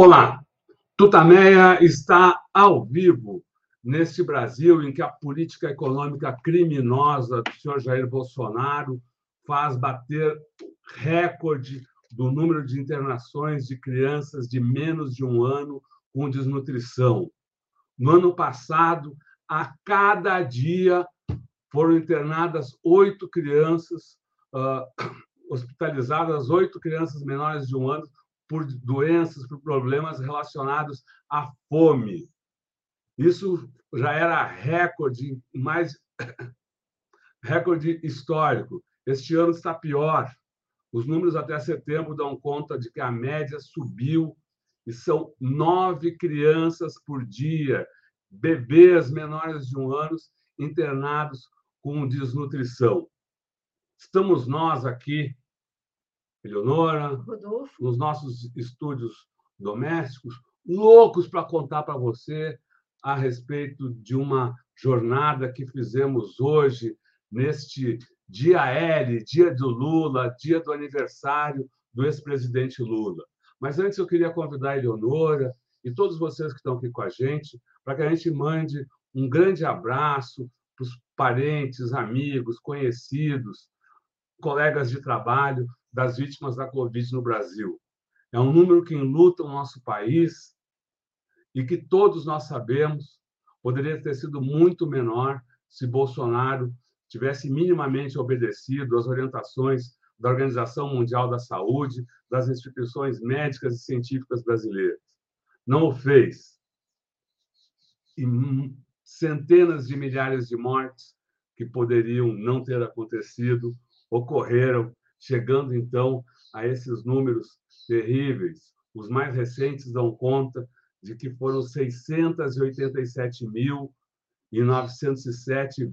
Olá, Tutameia está ao vivo neste Brasil em que a política econômica criminosa do senhor Jair Bolsonaro faz bater recorde do número de internações de crianças de menos de um ano com desnutrição. No ano passado, a cada dia foram internadas oito crianças, uh, hospitalizadas oito crianças menores de um ano por doenças, por problemas relacionados à fome. Isso já era recorde, mais recorde histórico. Este ano está pior. Os números até setembro dão conta de que a média subiu e são nove crianças por dia, bebês menores de um ano internados com desnutrição. Estamos nós aqui Eleonora, Rodolfo. nos nossos estúdios domésticos, loucos para contar para você a respeito de uma jornada que fizemos hoje, neste dia L, dia do Lula, dia do aniversário do ex-presidente Lula. Mas antes eu queria convidar a Eleonora e todos vocês que estão aqui com a gente para que a gente mande um grande abraço para os parentes, amigos, conhecidos, colegas de trabalho das vítimas da Covid no Brasil. É um número que enluta o nosso país e que todos nós sabemos poderia ter sido muito menor se Bolsonaro tivesse minimamente obedecido às orientações da Organização Mundial da Saúde, das instituições médicas e científicas brasileiras. Não o fez. E centenas de milhares de mortes que poderiam não ter acontecido ocorreram chegando então a esses números terríveis. Os mais recentes dão conta de que foram 687.907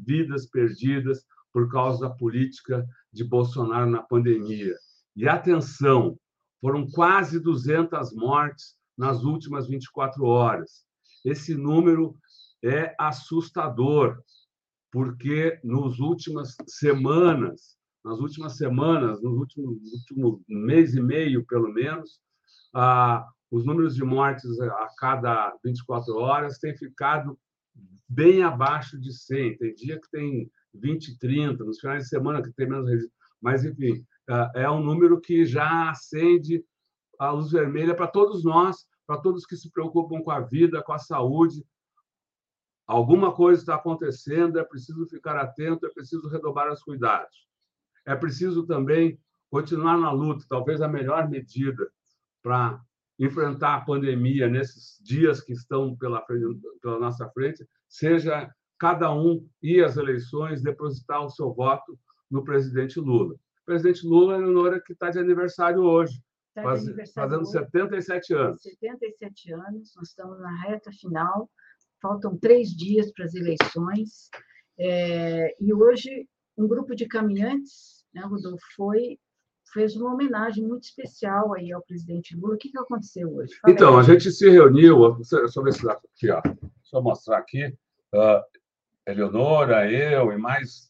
vidas perdidas por causa da política de Bolsonaro na pandemia. E atenção, foram quase 200 mortes nas últimas 24 horas. Esse número é assustador, porque nos últimas semanas nas últimas semanas, nos últimos, último mês e meio, pelo menos, ah, os números de mortes a cada 24 horas têm ficado bem abaixo de 100. Tem dia que tem 20, 30, nos finais de semana que tem menos registro. Mas, enfim, é um número que já acende a luz vermelha para todos nós, para todos que se preocupam com a vida, com a saúde. Alguma coisa está acontecendo, é preciso ficar atento, é preciso redobrar os cuidados. É preciso também continuar na luta. Talvez a melhor medida para enfrentar a pandemia nesses dias que estão pela, frente, pela nossa frente seja cada um ir às eleições, depositar o seu voto no presidente Lula. O presidente Lula, Eleonora, que está de aniversário hoje, tá faz, aniversário fazendo hoje, 77 anos. 77 anos, nós estamos na reta final, faltam três dias para as eleições, é, e hoje um grupo de caminhantes né, Rodolfo, foi fez uma homenagem muito especial aí ao presidente Lula. O que, que aconteceu hoje? Fala então, aí. a gente se reuniu, deixa ver se aqui, ó. Eu mostrar aqui. Uh, Eleonora, eu e mais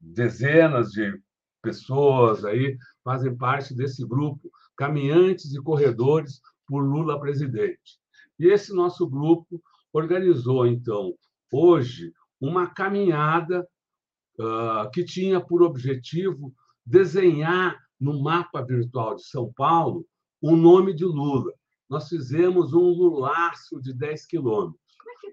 dezenas de pessoas aí fazem parte desse grupo, caminhantes e corredores por Lula presidente. E esse nosso grupo organizou, então, hoje, uma caminhada uh, que tinha por objetivo desenhar no mapa virtual de São Paulo o nome de Lula. Nós fizemos um lulaço de 10 quilômetros.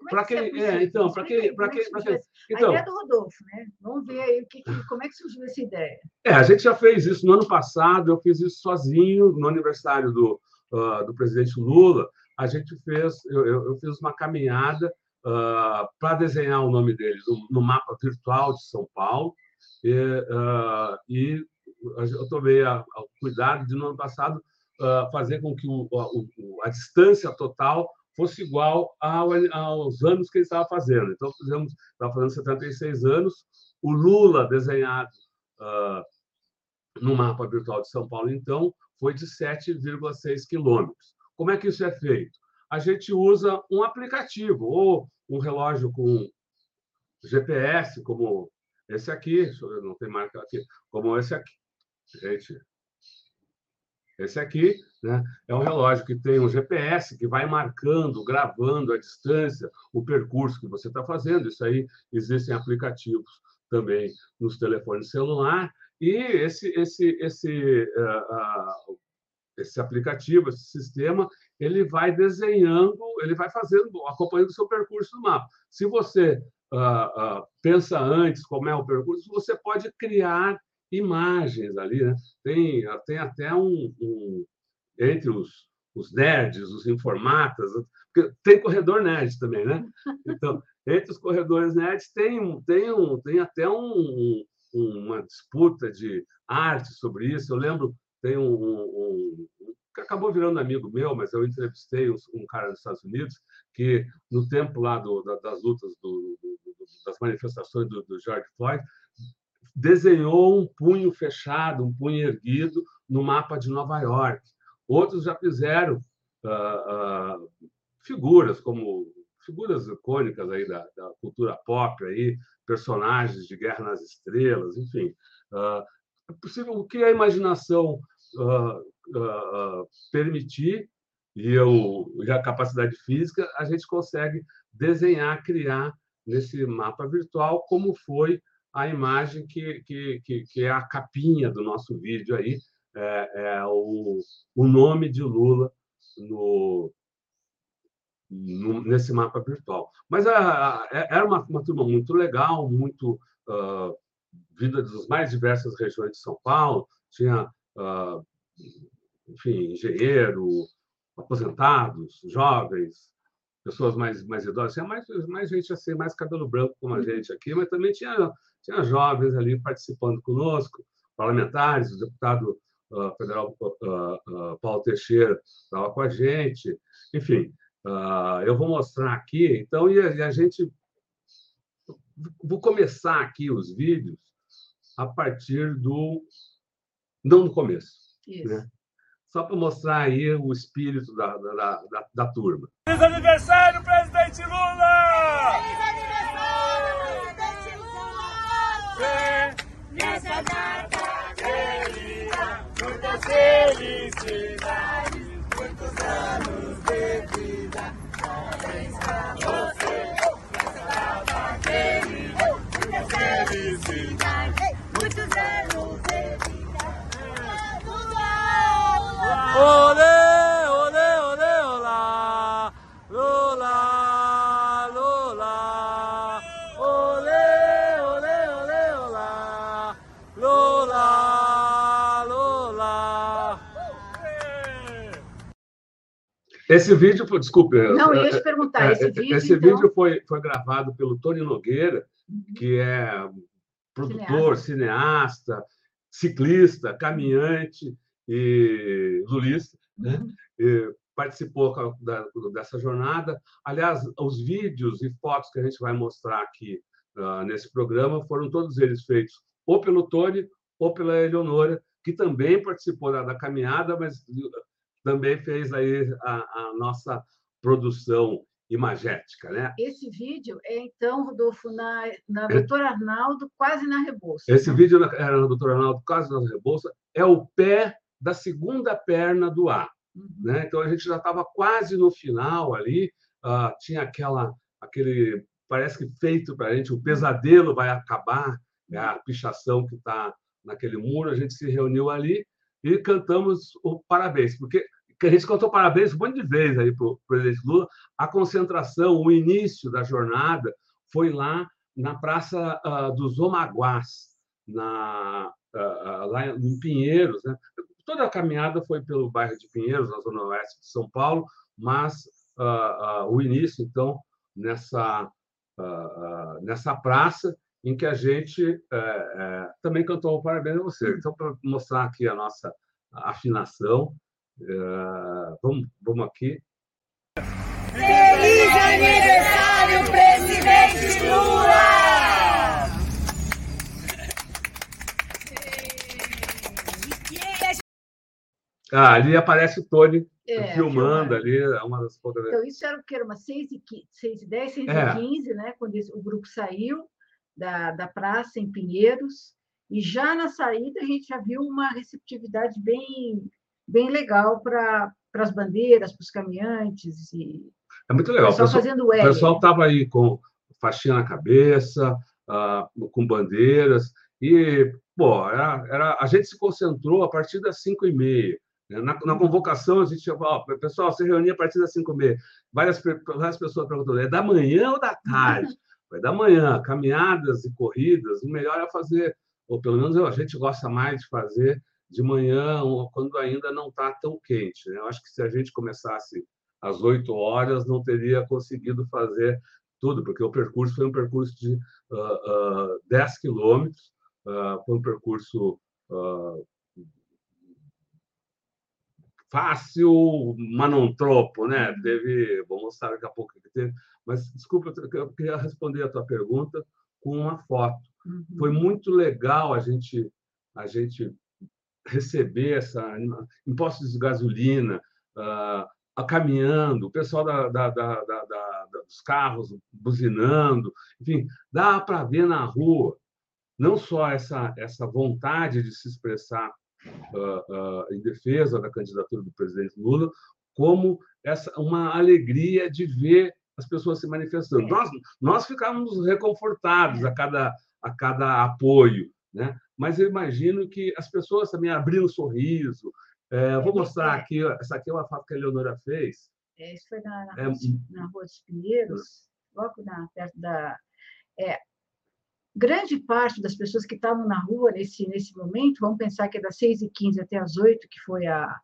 Para que, é, é, então, para que, para que, para que, então, a ideia do Rodolfo, né? Vamos ver aí o que, como é que surgiu essa ideia. É, a gente já fez isso no ano passado. Eu fiz isso sozinho no aniversário do uh, do presidente Lula. A gente fez, eu, eu, eu fiz uma caminhada uh, para desenhar o nome dele no, no, mapa virtual de São Paulo. E, uh, e eu tomei o cuidado de, no ano passado, uh, fazer com que o, o, a distância total fosse igual ao, aos anos que ele estava fazendo. Então, fizemos, estava fazendo 76 anos, o Lula desenhado no mapa virtual de São Paulo, então, foi de 7,6 quilômetros. Como é que isso é feito? A gente usa um aplicativo ou um relógio com GPS, como esse aqui, não tem marca aqui, como esse aqui. Gente, Esse aqui né, é um relógio que tem um GPS que vai marcando, gravando a distância, o percurso que você está fazendo. Isso aí existem aplicativos também nos telefones celular. E esse, esse, esse, uh, uh, esse aplicativo, esse sistema, ele vai desenhando, ele vai fazendo, acompanhando o seu percurso no mapa. Se você uh, pensa antes como é o percurso, você pode criar imagens ali, né? Tem, tem até um, um entre os, os nerds, os informatas, tem corredor nerd também, né? Então, entre os corredores nerds tem, tem, um, tem até um, uma disputa de arte sobre isso. Eu lembro, tem um, um, que acabou virando amigo meu, mas eu entrevistei um, cara nos Estados Unidos que, no tempo lá do, das lutas, do, das manifestações do, do George Floyd, desenhou um punho fechado, um punho erguido no mapa de Nova York. Outros já fizeram uh, uh, figuras como figuras icônicas aí da, da, cultura pop aí, personagens de Guerra nas Estrelas, enfim, uh, é possível o que a imaginação permitir e, eu, e a capacidade física, a gente consegue desenhar, criar nesse mapa virtual, como foi a imagem que, que, que, que é a capinha do nosso vídeo aí, é, é o, o nome de Lula no, no, nesse mapa virtual. Mas a, a, era uma, uma turma muito legal, muito uh, vinda das mais diversas regiões de São Paulo, tinha, uh, enfim, engenheiro, aposentados, jovens, pessoas mais, mais idosas, tinha mais, mais gente assim, mais cabelo branco como a uhum. gente aqui, mas também tinha, tinha jovens ali participando conosco, parlamentares, o deputado uh, federal uh, uh, Paulo Teixeira estava com a gente, enfim, eu vou mostrar aqui, então, e a, e a, gente. Vou começar aqui os vídeos a partir do. Não do começo. Isso. Né? Só para mostrar aí o espírito da, da, da, da turma. Feliz aniversário, presidente Lula! Feliz aniversário, presidente Lula! Nessa data querida, muitas felicidades, muitos anos de vida. Parabéns pra você, Olê, olê, olê, olá. Lula, Lula. Olê, olê, olê, olá. Lula, Lula. Esse vídeo, foi, desculpe. Não, eu ia te perguntar, é, esse é, vídeo. Esse então... vídeo foi, foi gravado pelo Tony Nogueira, que é produtor, cineasta, cineasta ciclista, caminhante e lulista, né? Uhum. E participou da, dessa jornada. Aliás, os vídeos e fotos que a gente vai mostrar aqui uh, nesse programa foram todos eles feitos ou pelo Tony ou pela Eleonora, que também participou da, da caminhada, mas também fez aí a, a nossa produção imagética, né? Esse vídeo é, então, Rodolfo, na, na é. Doutor Arnaldo, quase na Rebouça. Esse né? vídeo era na Doutor Arnaldo, quase na Rebouça, é o pé da segunda perna do A. Uhum. Né? Então a gente já estava quase no final ali, uh, tinha aquela, aquele, parece que feito para a gente, o pesadelo vai acabar, né? a pichação que está naquele muro, a gente se reuniu ali e cantamos o parabéns, porque a gente cantou parabéns um monte de vezes aí para o presidente Lula. A concentração, o início da jornada foi lá na Praça uh, dos Omaguás, na, uh, lá em Pinheiros. Né? Toda a caminhada foi pelo bairro de Pinheiros, na zona oeste de São Paulo, mas uh, uh, o início, então, nessa, uh, nessa praça em que a gente eh, eh, também cantou o Parabéns a você. Então, para mostrar aqui a nossa afinação, eh, vamos, vamos aqui. Feliz aniversário, presidente Lula! Ah, ali aparece o Tony é, filmando ali, é uma das fotografias. Então, isso era o que? Era umas 6 e 6 e 10, 6 é. e 15, né? Quando o grupo saiu da, da praça em Pinheiros. E já na saída a gente já viu uma receptividade bem bem legal para as bandeiras, para os caminhantes. E... É muito legal. O pessoal, fazendo o pessoal estava aí com faixinha na cabeça, uh, com bandeiras, e, pô, era, era, a gente se concentrou a partir das 5 e meia. Né? Na, na, convocação, a gente falou, pessoal, se reunia a partir das 5 e meia. Várias, várias pessoas perguntaram, é da manhã ou da tarde? Vai da manhã, caminhadas e corridas, o melhor é fazer, ou pelo menos a gente gosta mais de fazer de manhã, quando ainda não está tão quente. Né? Eu acho que se a gente começasse às 8 horas, não teria conseguido fazer tudo, porque o percurso foi um percurso de uh, uh, 10 quilômetros, uh, foi um percurso uh, fácil, mas não tropo, né? Teve, vou mostrar daqui a pouco que teve, mas desculpa, eu queria responder a tua pergunta com uma foto. Uhum. Foi muito legal a gente a gente receber essa impostos de gasolina, uh, caminhando, o pessoal da, da, da, dos carros buzinando, enfim, dá para ver na rua não só essa essa vontade de se expressar uh, uh, em defesa da candidatura do presidente Lula, como essa uma alegria de ver as pessoas se manifestando. Nós nós ficávamos reconfortados a cada a cada apoio, né? Mas eu imagino que as pessoas também abriram um sorriso. É, vou mostrar aqui, essa aqui é uma foto que a Leonora fez. É, isso foi na, na, é, na Rua dos Pinheiros, logo na, perto da. É, grande parte das pessoas que estavam na rua nesse, nesse momento, vamos pensar que é das 6h15 até as 8 que foi a,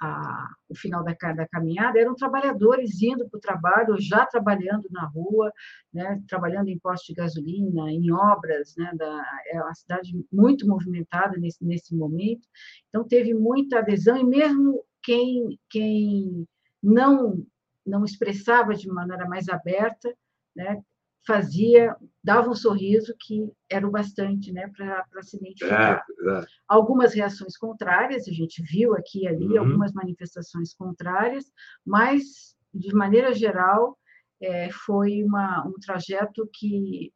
a, o final da, da caminhada, eram trabalhadores indo para o trabalho, ou já trabalhando na rua, né, trabalhando em postos de gasolina, em obras, né, da, é uma cidade muito movimentada nesse, nesse momento, então teve muita adesão, e mesmo quem, quem não, não expressava de maneira mais aberta, né, fazia, dava um sorriso que era o bastante né, para se identificar. É, é. Algumas reações contrárias, a gente viu aqui e ali uhum. algumas manifestações contrárias, mas, de maneira geral, é, foi uma, um trajeto que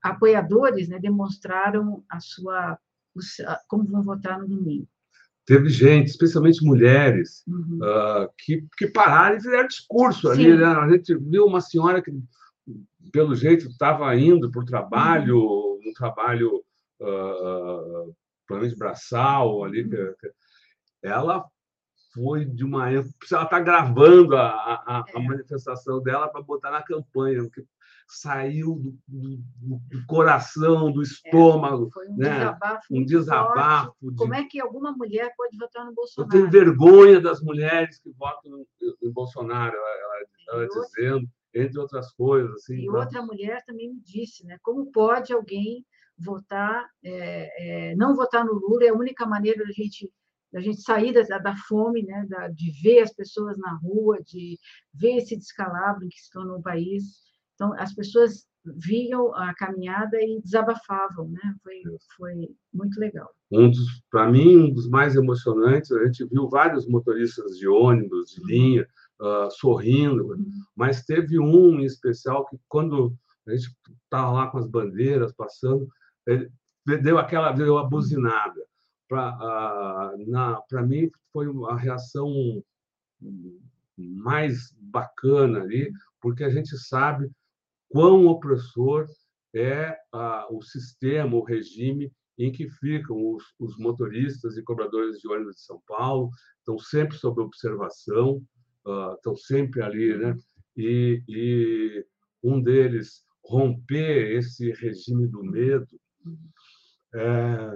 apoiadores né, demonstraram a sua como vão votar no domingo. Teve gente, especialmente mulheres, uhum. uh, que, que pararam e fizeram discurso Sim. ali. Né? A gente viu uma senhora que pelo jeito, estava indo para o trabalho, uhum. um trabalho uh, provavelmente braçal ali. Uhum. Ela foi de uma ela está gravando a, a, a, é. manifestação dela para botar na campanha, porque saiu do, do, do coração, do estômago. É, foi um né? desabafo. Um desabafo de... Como é que alguma mulher pode votar no Bolsonaro? Eu tenho vergonha das mulheres que votam em Bolsonaro, ela, ela, ela dizendo entre outras coisas. Assim, e outra mulher também me disse, né? Como pode alguém votar, é, é, não votar no Lula é a única maneira da gente da gente sair da, da fome, né? Da, de ver as pessoas na rua, de ver esse descalabro que se tornou o país. Então, as pessoas viam a caminhada e desabafavam, né? Foi, foi muito legal. Um dos, para mim, um dos mais emocionantes, a gente viu vários motoristas de ônibus, de linha, uh, sorrindo, mas teve um em especial que, quando a gente estava lá com as bandeiras passando, ele deu aquela deu a buzinada. Para uh, mim, foi a reação mais bacana ali, porque a gente sabe quão opressor é uh, o sistema, o regime em que ficam os, os, motoristas e cobradores de ônibus de São Paulo, estão sempre sob observação, estão sempre ali, né? E, e, um deles romper esse regime do medo é...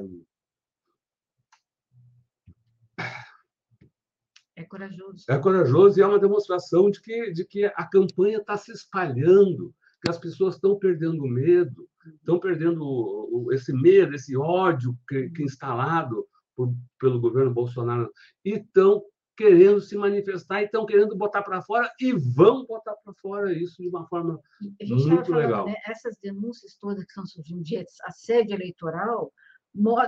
É corajoso. É corajoso e é uma demonstração de que, de que a campanha está se espalhando, que as pessoas estão perdendo medo, estão perdendo esse medo, esse ódio que, que instalado por, pelo governo Bolsonaro e estão querendo se manifestar e estão querendo botar para fora e vão botar para fora isso de uma forma muito falando, legal. Né, essas denúncias todas que estão surgindo de assédio eleitoral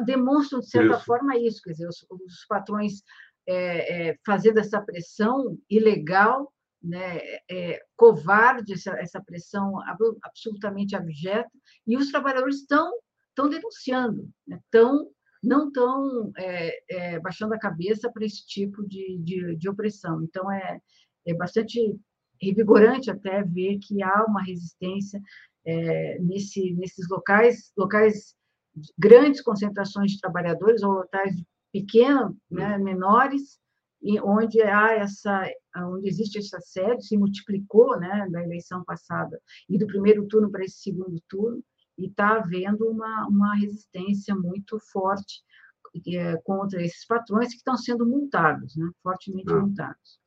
demonstram, de certa isso. forma, isso. Quer dizer, os, os patrões é, é, fazendo essa pressão ilegal, né, é, covarde, essa, essa pressão absolutamente abjeta, e os trabalhadores estão, estão denunciando, estão né, não estão é, é, baixando a cabeça para esse tipo de, de, de, opressão. Então, é, é bastante revigorante até ver que há uma resistência é, nesse, nesses locais, locais grandes concentrações de trabalhadores ou locais pequenos, né, menores, e onde há essa, onde existe esse assédio, se multiplicou, né, da eleição passada e do primeiro turno para esse segundo turno, e está havendo uma, uma resistência muito forte é, contra esses patrões que estão sendo multados, né, fortemente ah. multados.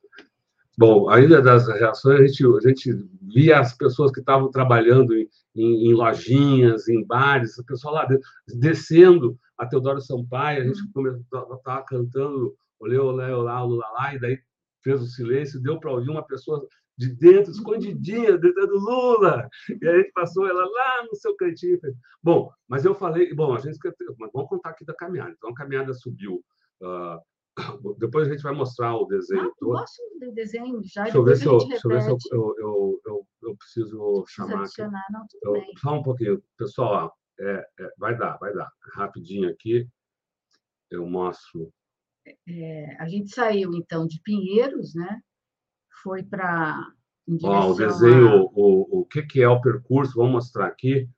Bom, ainda das reações, a gente, a gente via as pessoas que estavam trabalhando em, em, em lojinhas, em bares, o pessoal lá descendo a Teodoro Sampaio, a gente estava cantando olê, olé, olá, olá, lá, e daí fez o silêncio, deu para ouvir uma pessoa de dentro, escondidinha, gritando Lula. E a gente passou ela lá no seu cantinho. Bom, mas eu falei, bom, a gente mas vamos contar aqui da caminhada. Então a caminhada subiu. Uh, depois a gente vai mostrar o desenho ah, todo. Gosto do desenho já. Deixa eu ver se, eu, deixa eu, ver se eu, eu, eu, eu, eu preciso chamar adicionar, aqui. Não, tudo bem. Só um pouquinho. Pessoal, é, é, vai dar, vai dar. Rapidinho aqui. Eu mostro é, a gente saiu, então, de Pinheiros, né? Foi para. Ó, o desenho, o, o que, que é o percurso, vamos mostrar aqui.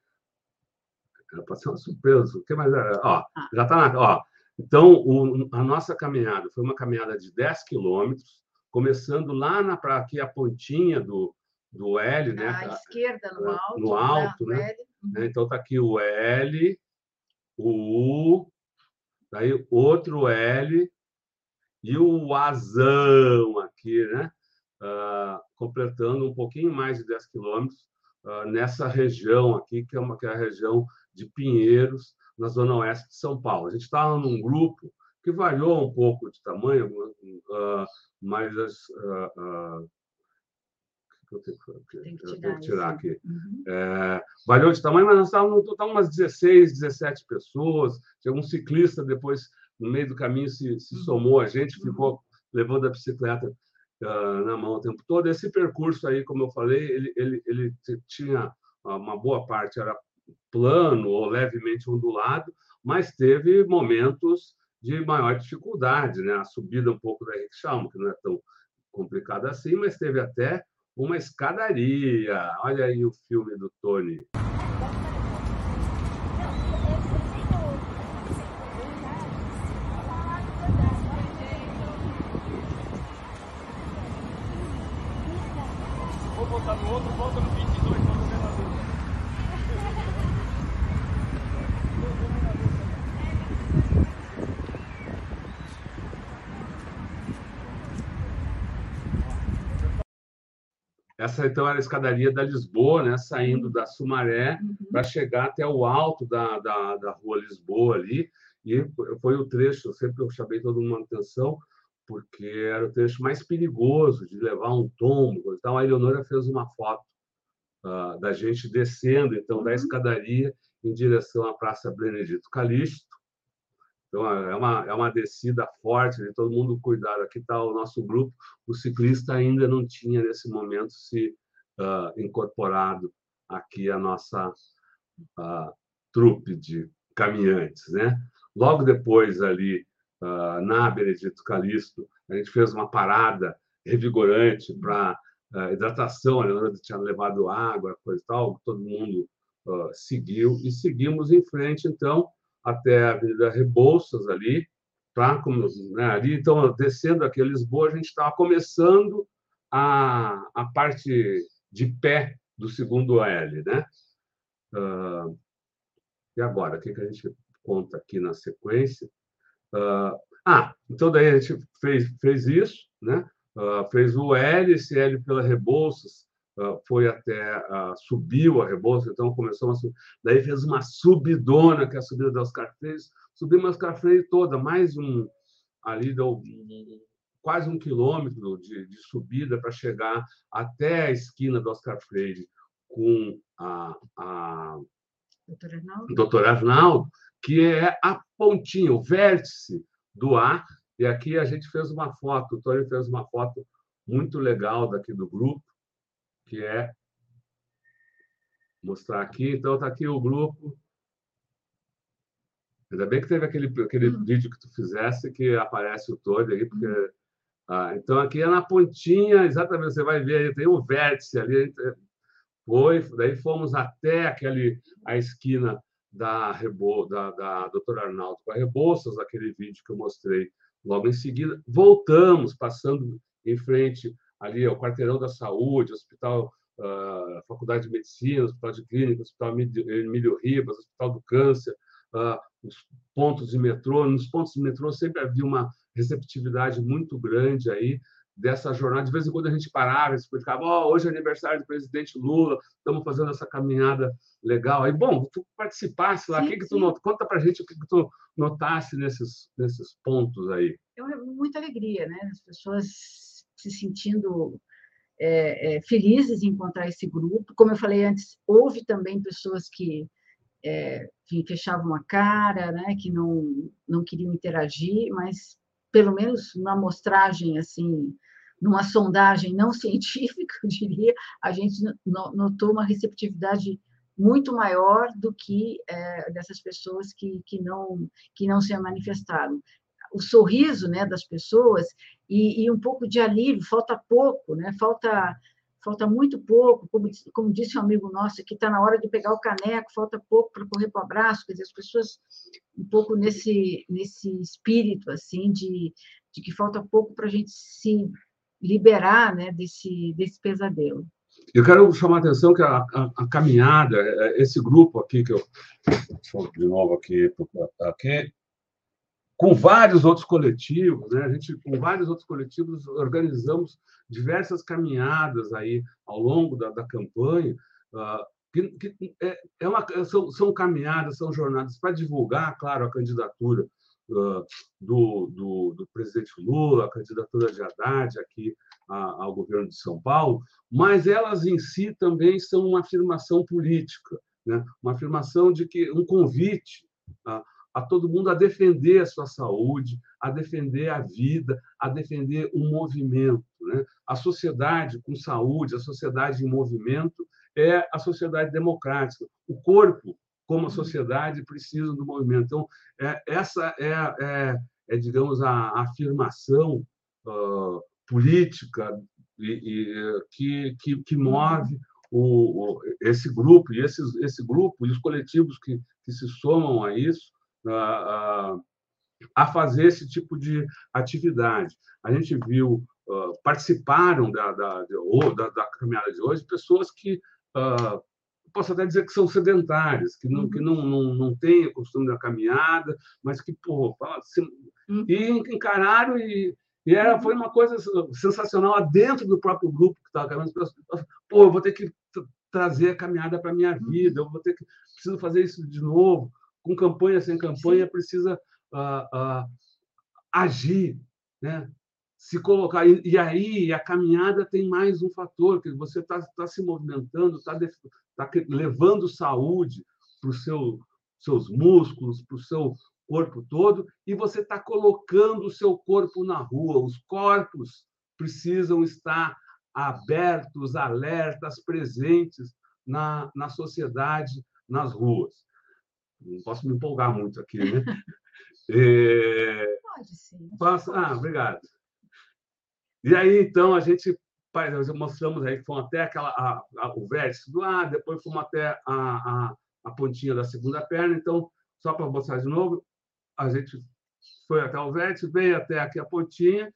Pode ser uma surpresa. O que mais? Ó, ah. já está na. Ó, então, o, a nossa caminhada foi uma caminhada de 10 quilômetros, começando lá na para aqui a pontinha do, do L, né? À esquerda, no alto. No alto, né? né? Então, está aqui o L, o U, daí outro L, e o Azão aqui, né? Uh, completando um pouquinho mais de 10 quilômetros uh, nessa região aqui, que é, uma, que é a região de Pinheiros, na zona oeste de São Paulo. A gente estava num grupo que variou um pouco de tamanho, uh, mas as, eu tenho que, Tem que tirar, tenho que tirar aqui. Uhum. É, variou de tamanho, mas nós estávamos no total umas 16, 17 pessoas. Tinha um ciclista depois no meio do caminho se, se uhum. somou a gente, ficou uhum. levando a bicicleta na mão o tempo todo. Esse percurso aí, como eu falei, ele, ele, ele tinha uma boa parte era plano ou levemente ondulado, mas teve momentos de maior dificuldade, né? A subida um pouco da Chalmo, que não é tão complicada assim, mas teve até uma escadaria. Olha aí o filme do Tony. no outro, volta no 22 no governador. Essa então era a escadaria da Lisboa, né? saindo da Sumaré uhum. para chegar até o alto da, da, da rua Lisboa ali. E foi o trecho, sempre eu chamei todo mundo atenção, porque era o trecho mais perigoso de levar um tombo. Então, a Eleonora fez uma foto uh, da gente descendo, então, da uhum. escadaria em direção à Praça Benedito Calixto. Então, é uma, é uma descida forte, de todo mundo cuidar. Aqui está o nosso grupo. O ciclista ainda não tinha, nesse momento, se uh, incorporado aqui a nossa uh, trupe de caminhantes. Né? Logo depois, ali, uh, na Benedito Calixto, a gente fez uma parada revigorante para uh, hidratação, a Leonora tinha levado água, coisa e tal, todo mundo seguiu e seguimos em frente, então, até a Avenida Rebouças ali, para né, ali, então, descendo aqui a Lisboa, a gente estava começando a, a parte de pé do segundo L, né? Uh, e agora, o que, que a gente conta aqui na sequência? Uh, ah, então daí a gente fez, fez isso, né? Uh, fez o L, esse L pela Rebouças, foi até, subiu a Rebouças, então começou a subir. Daí fez uma subidona, que é a subida da Oscar Freire, subiu a Oscar Freire toda, mais um, ali deu quase um quilômetro de, de subida para chegar até a esquina do Oscar Freire com a, a Doutor Arnaldo. Doutor Arnaldo que é a pontinha, o vértice do ar. E aqui a gente fez uma foto, o Tony fez uma foto muito legal daqui do grupo, que é mostrar aqui. Então está aqui o grupo. Ainda bem que teve aquele, aquele Hum. vídeo que tu fizesse que aparece o todo aí, porque. Ah, então, aqui é na pontinha, exatamente, você vai ver aí, tem um vértice ali. entre- Foi, daí fomos até aquele, a esquina da, Rebo, da, da doutora Arnaldo com a Rebouças, aquele vídeo que eu mostrei logo em seguida. Voltamos, passando em frente ali ao quarteirão da saúde, hospital, ah, faculdade de medicina, hospital de clínica, hospital Emílio Ribas, hospital do câncer, ah, os pontos de metrô. Nos pontos de metrô sempre havia uma receptividade muito grande aí dessa jornada. De vez em quando a gente parava, explicava: oh, hoje é aniversário do presidente Lula, estamos fazendo essa caminhada legal. Aí, bom, tu participasse lá, Sim, o que, que tu not... conta para gente o que, que tu notasse nesses, nesses pontos aí. é muita alegria, né? As pessoas se sentindo é, é, felizes em encontrar esse grupo. Como eu falei antes, houve também pessoas que é, enfim, fechavam a cara, né? Que não não queriam interagir, mas pelo menos numa amostragem assim, numa sondagem não científica, eu diria, a gente no- notou uma receptividade muito maior do que é, dessas pessoas que, que não que não se manifestaram o sorriso né, das pessoas e, e um pouco de alívio, falta pouco, né? falta, falta muito pouco, como, como disse um amigo nosso, que está na hora de pegar o caneco, falta pouco para correr para o abraço, quer dizer, as pessoas um pouco nesse, nesse espírito assim de, de que falta pouco para a gente se liberar né, desse, desse pesadelo. Eu quero chamar a atenção que a, a- a caminhada, eh, esse grupo aqui, que eu. Deixa eu de novo aqui, aqui, com vários outros coletivos, né? A gente, com vários outros coletivos, organizamos diversas caminhadas aí ao longo da, da campanha, ah, que, que é, é uma, são, são caminhadas, são jornadas para divulgar, claro, a candidatura ah, do, do, do presidente Lula, a candidatura de Haddad aqui ao governo de São Paulo, mas elas em si também são uma afirmação política, né? uma afirmação de que um convite a, a todo mundo a defender a sua saúde, a defender a vida, a defender o movimento. Né? A sociedade com saúde, a sociedade em movimento é a sociedade democrática. O corpo, como a sociedade, precisa do movimento. Então, é, essa é, é, é, digamos, a, afirmação ah, política e, e, que, que, que move o, o- esse grupo e esses, esse grupo e os coletivos que, que se somam a isso a fazer esse tipo de atividade. A gente viu, participaram da, da, da, da caminhada de hoje pessoas que, posso até dizer que são sedentárias, que não, que não, não, não têm o costume da caminhada, mas que, pô, assim, Uhum. e encararam e, e era, foi uma coisa sensacional dentro do próprio grupo que estava caminhando. Pô, eu vou ter que tra- trazer a caminhada para a minha vida, eu vou ter que preciso fazer isso de novo. Com campanha, sem campanha, precisa ah, ah, agir, né? se colocar. E, e aí a caminhada tem mais um fator, que você está tá se movimentando, está tá levando saúde para os seu, seus músculos, para o seu corpo todo, e você está colocando o seu corpo na rua. Os corpos precisam estar abertos, alertas, presentes na, na sociedade, nas ruas. Não posso me empolgar muito aqui, né? É... Pode sim. Passa... Ah, obrigado. E aí, então, a gente nós mostramos aí que fomos até aquela, a- a- o vértice do ar, depois fomos até a, a, a pontinha da segunda perna. Então, só para mostrar de novo, a gente foi até o vértice, veio até aqui a pontinha,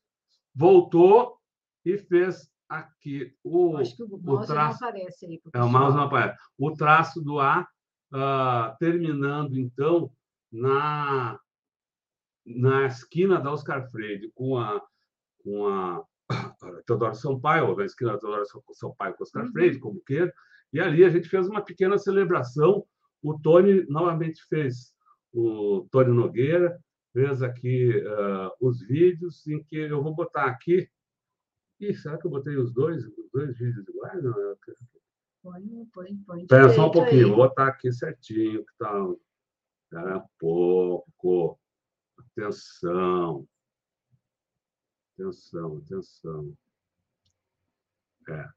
voltou e fez aqui o, Eu Acho que o mouse não traço. aparece aí. é, o mouse não aparece. O traço do A, ah, terminando, então, na, na esquina da Oscar Freire, com a, com a Teodoro Sampaio, ou na esquina da Teodoro Sampaio com Oscar Uhum. Freire, como queira, e ali a gente fez uma pequena celebração. O Tony novamente fez, o Tony Nogueira fez aqui ah, os vídeos, em que eu vou botar aqui. Ih, será que eu botei os dois, os dois vídeos iguais? Não, eu- Põe, põe, põe. Espera só um pouquinho, aí. vou botar aqui certinho, que tá. Espera um pouco. Atenção. Atenção, atenção. É.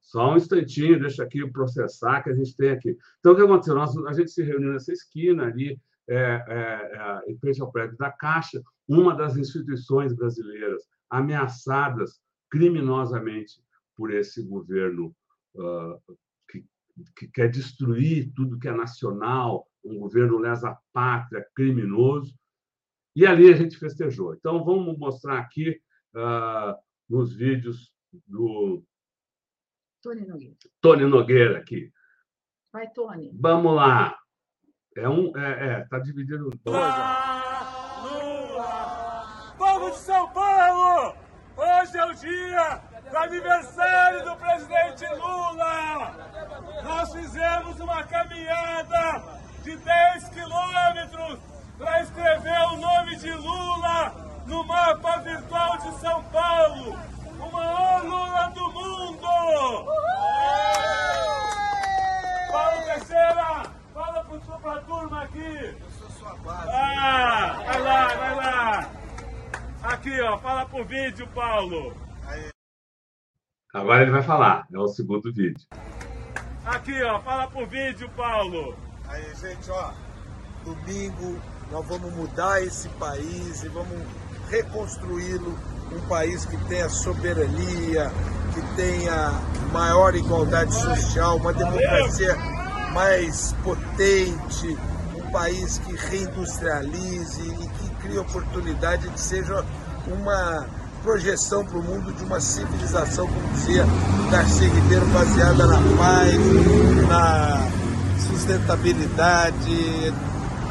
Só um instantinho, deixa aqui processar que a gente tem aqui. Então, o que aconteceu? Nós, a gente se reuniu nessa esquina ali, é, é, em frente ao prédio da Caixa, uma das instituições brasileiras ameaçadas criminosamente por esse governo que, que, quer destruir tudo que é nacional, um governo lesa pátria, criminoso. E ali a gente festejou. Então, vamos mostrar aqui uh, nos vídeos do Tony Nogueira. Tony Nogueira aqui. Vai, Tony. Vamos lá. É um, é, é tá dividido em dois. Povo de São Paulo! Hoje é o dia do aniversário do presidente Lula! Nós fizemos uma caminhada de 10 quilômetros para escrever o nome de Lula no mapa virtual de São Paulo! O maior Lula do mundo! Paulo Teixeira! Fala para a turma aqui! Eu sou sua base. Ah, vai lá, vai lá! Aqui, ó, fala pro vídeo, Paulo! Agora ele vai falar, é o segundo vídeo. Aqui, ó, fala pro vídeo, Paulo! Aí, gente, ó, domingo nós vamos mudar esse país e vamos reconstruí-lo um país que tenha soberania, que tenha maior igualdade social, uma democracia mais potente, um país que reindustrialize e que crie oportunidade de seja uma projeção para o mundo de uma civilização, como dizia Darcy Ribeiro, baseada na paz, na sustentabilidade.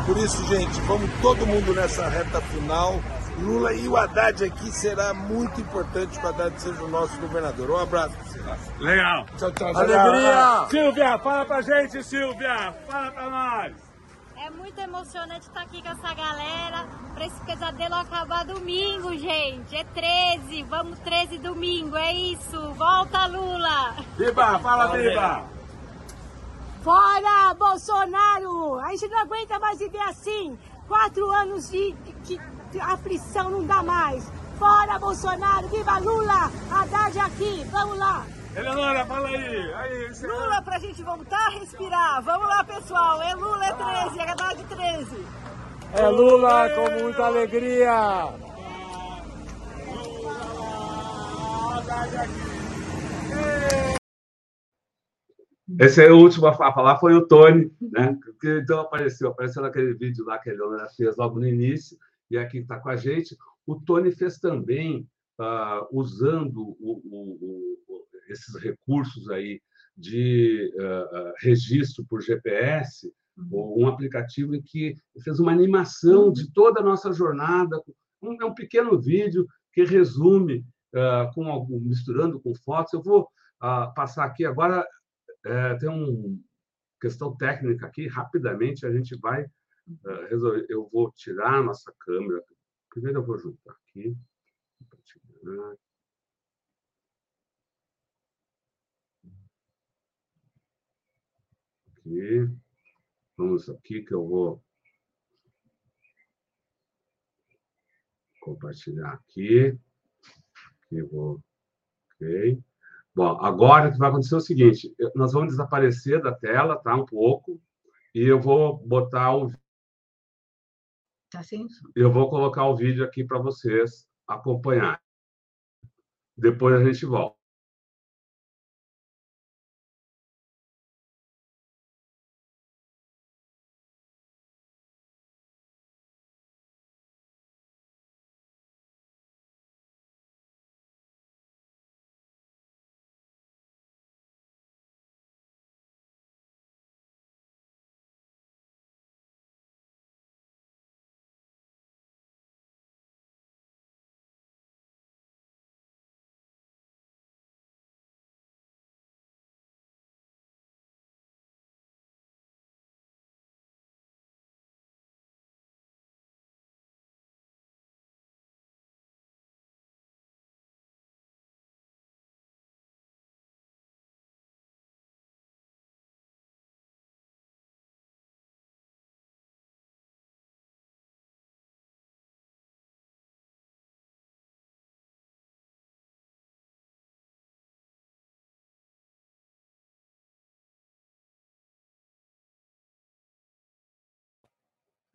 Por isso, gente, vamos todo mundo nessa reta final. Lula e o Haddad aqui será muito importante que o Haddad seja o nosso governador. Um abraço para vocês. Legal! Tchau, tchau. Alegria! Silvia, fala pra gente, Silvia! Fala pra nós! É muito emocionante estar aqui com essa galera para esse pesadelo acabar domingo, gente. É 13, vamos 13 domingo, é isso. Volta, Lula! Biba, fala, Biba! Fora Bolsonaro! A gente não aguenta mais viver assim. Quatro anos de, de, de aflição não dá mais. Fora Bolsonaro! Viva Lula! Haddad aqui! Vamos lá! Eleonora, fala aí! aí esse- Lula pra gente voltar a respirar. Vamos lá, pessoal. É Lula, é 13, é Haddad 13. É Lula com muita alegria! Esse é o último a fa- falar foi o Tony, né? Que então apareceu, apareceu naquele vídeo lá que a Leonora fez logo no início, e aqui está com a gente. O Tony fez também, ah, usando o- o- o- esses recursos aí de ah, registro por GPS, um aplicativo em que fez uma animação de toda a nossa jornada. Um, é um pequeno vídeo que resume, ah, com algum, misturando com fotos. Eu vou ah, passar aqui agora tem uma questão técnica aqui, rapidamente a gente vai eh, resolver. Eu vou tirar a nossa câmera. Primeiro eu vou juntar aqui. compartilhar. Aqui. Vamos aqui que eu vou compartilhar aqui. Aqui eu vou. Ok. Bom, agora o que vai acontecer é o seguinte: nós vamos desaparecer da tela, tá? Um pouco, e eu vou botar o, Tá sem som. eu vou colocar o vídeo aqui para vocês acompanhar. Depois a gente volta.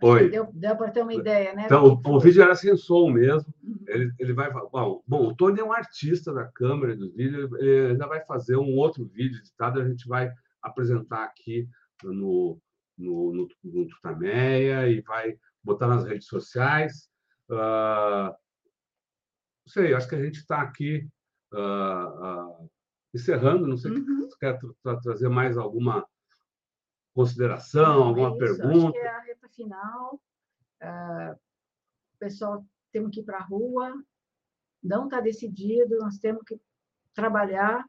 Deu, deu para ter uma ideia, né? Então, o, o vídeo era sem som mesmo. Uhum. Ele, ele vai. Bom, bom, o Tony é um artista da câmera do vídeo, ele ainda vai fazer um outro vídeo editado, a gente vai apresentar aqui no, no, no, no Tutameia e vai botar nas redes sociais. Uh, não sei, acho que a gente está aqui uh, uh, encerrando. Não sei Uhum. se quer tra- trazer mais alguma consideração, alguma É isso, Acho pergunta. que é a final. Ah, o pessoal temos que ir para a rua, não está decidido, nós temos que trabalhar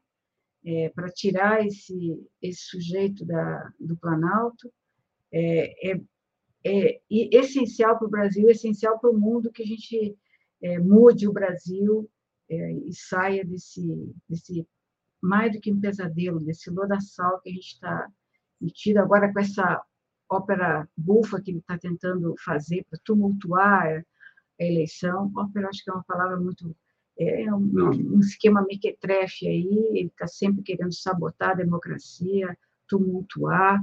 para tirar esse, esse sujeito da, do Planalto. É, é, é essencial para o Brasil, essencial para o mundo que a gente é, mude o Brasil é, e saia desse, desse mais do que um pesadelo, desse lodaçal que a gente está metido agora com essa ópera bufa que ele está tentando fazer para tumultuar a eleição. Ópera, acho que é uma palavra muito. É um, um esquema mequetrefe aí, ele está sempre querendo sabotar a democracia, tumultuar.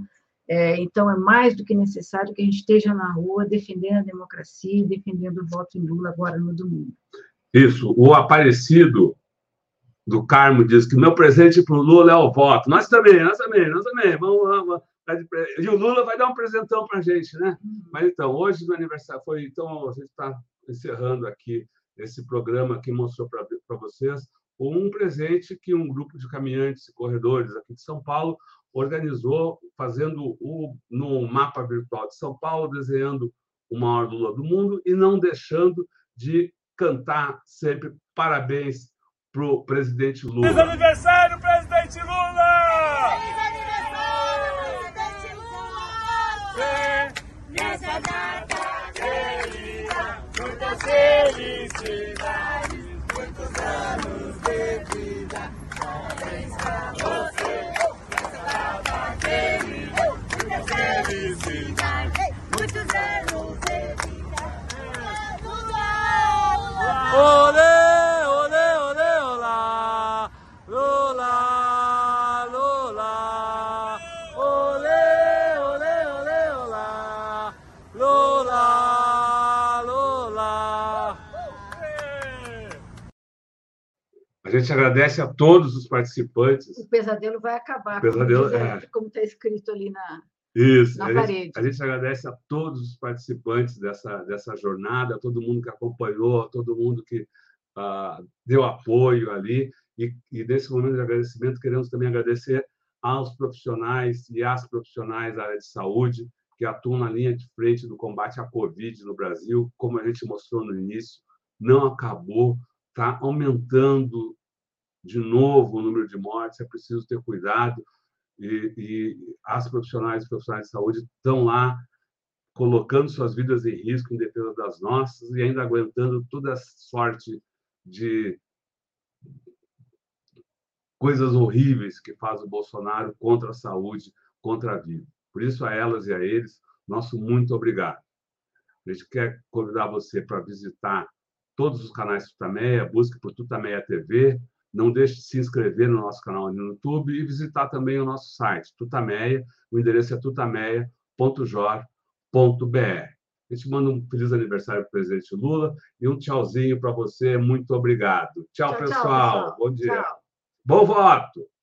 É, então, é mais do que necessário que a gente esteja na rua defendendo a democracia e defendendo o voto em Lula agora no domingo. Isso, o Aparecido do Carmo diz que meu presente para o Lula é o voto. Nós também, nós também, nós também. Vamos, vamos. E o Lula vai dar um presentão para a gente, né? Mas então, hoje no aniversário foi. Então, a gente está encerrando aqui esse programa que mostrou para vocês um presente que um grupo de caminhantes e corredores aqui de São Paulo organizou, fazendo o, no mapa virtual de São Paulo, desenhando o maior Lula do mundo e não deixando de cantar sempre parabéns para o presidente Feliz Lula. aniversário, presidente Lula! Agradece a todos os participantes. O pesadelo vai acabar, Pesadelo, como, diz- é. está escrito ali na, Isso, na a parede. gente, a gente agradece a todos os participantes dessa, dessa jornada, a todo mundo que acompanhou, a todo mundo que ah, deu apoio ali. E, e nesse momento de agradecimento, queremos também agradecer aos profissionais e às profissionais da área de saúde que atuam na linha de frente do combate à Covid no Brasil. Como a gente mostrou no início, não acabou, está aumentando de novo o número de mortes, é preciso ter cuidado e, e as profissionais e profissionais de saúde estão lá colocando suas vidas em risco em defesa das nossas e ainda aguentando toda sorte de coisas horríveis que faz o Bolsonaro contra a saúde, contra a vida. Por isso, a elas e a eles, nosso muito obrigado. A gente quer convidar você para visitar todos os canais Tutameia, busque por Tutameia TV, não deixe de se inscrever no nosso canal no YouTube e visitar também o nosso site, Tutameia, o endereço é tutameia.jor.br. A gente manda um feliz aniversário para o presidente Lula e um tchauzinho para você. Muito obrigado. Tchau, Tchau, tchau, pessoal. pessoal. Bom dia. Tchau. Bom voto!